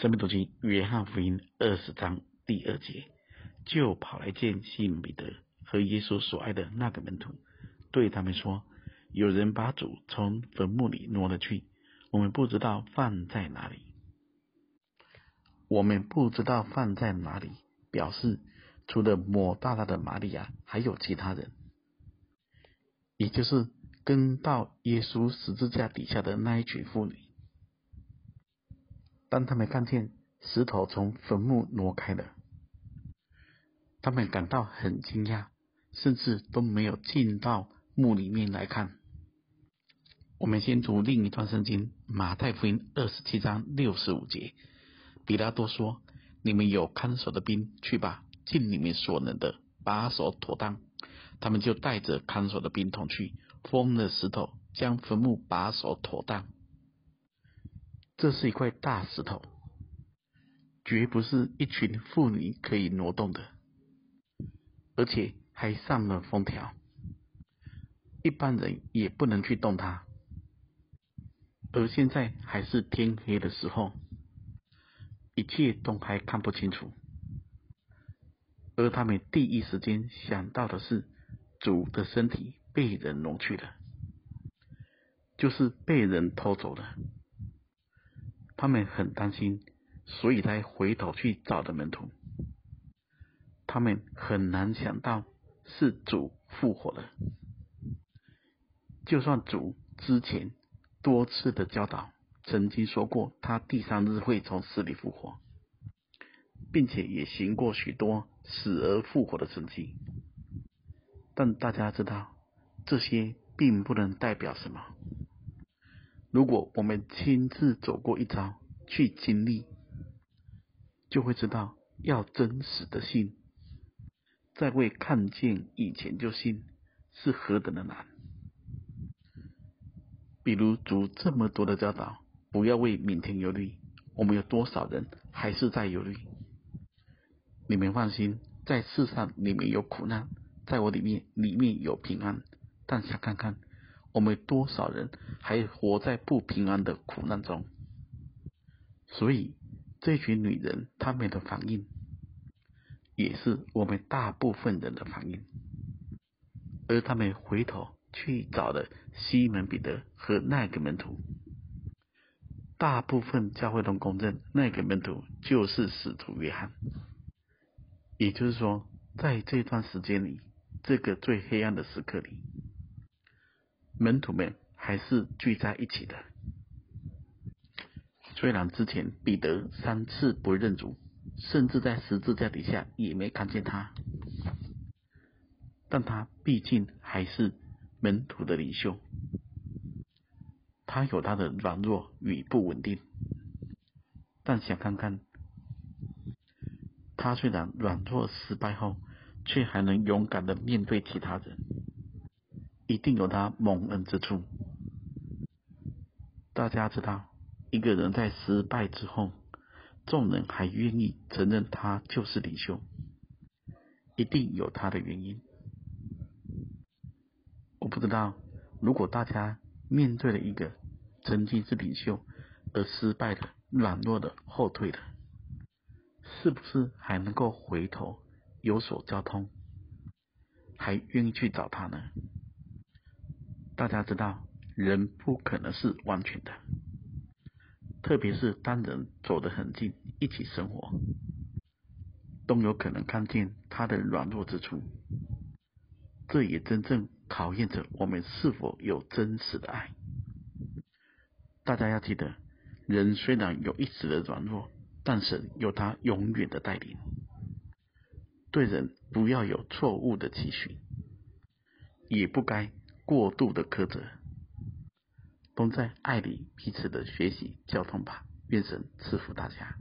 生命读经约翰福音二十章第二节，就跑来见西门彼得和耶稣所爱的那个门徒，对他们说：“有人把主从坟墓里挪了去，我们不知道放在哪里。”我们不知道放在哪里，表示除了抹大拉的玛利亚，还有其他人，也就是跟到耶稣十字架底下的那一群妇女。当他们看见石头从坟墓挪开了，他们感到很惊讶，甚至都没有进到墓里面来看。我们先读另一段圣经，马太福音二十七章六十五节。比拉多说：“你们有看守的兵，去吧，尽你们所能的把守妥当。”他们就带着看守的兵同去，封了石头，将坟墓把守妥当。这是一块大石头，绝不是一群妇女可以挪动的，而且还上了封条，一般人也不能去动它。而现在还是天黑的时候。一切都还看不清楚，而他们第一时间想到的是主的身体被人挪去了，就是被人偷走了。他们很担心，所以才回头去找的门徒。他们很难想到是主复活了，就算主之前多次的教导。曾经说过，他第三日会从死里复活，并且也行过许多死而复活的神迹。但大家知道，这些并不能代表什么。如果我们亲自走过一遭，去经历，就会知道，要真实的信，在未看见以前就信，是何等的难。比如主这么多的教导。不要为明天忧虑。我们有多少人还是在忧虑？你们放心，在世上你们有苦难，在我里面里面有平安。但想看看，我们多少人还活在不平安的苦难中？所以这群女人她们的反应，也是我们大部分人的反应。而他们回头去找了西门彼得和那个门徒。大部分教会中公认那个门徒就是使徒约翰，也就是说，在这段时间里，这个最黑暗的时刻里，门徒们还是聚在一起的。虽然之前彼得三次不认主，甚至在十字架底下也没看见他，但他毕竟还是门徒的领袖。他有他的软弱与不稳定，但想看看，他虽然软弱失败后，却还能勇敢的面对其他人，一定有他蒙恩之处。大家知道，一个人在失败之后，众人还愿意承认他就是领袖，一定有他的原因。我不知道，如果大家面对了一个曾经是领袖而失败的、软弱的、后退的，是不是还能够回头有所交通，还愿意去找他呢？大家知道，人不可能是完全的，特别是当人走得很近，一起生活，都有可能看见他的软弱之处。这也真正考验着我们是否有真实的爱。大家要记得，人虽然有一时的软弱，但是有他永远的带领。对人不要有错误的期许，也不该过度的苛责，都在爱里彼此的学习交通吧。愿神赐福大家。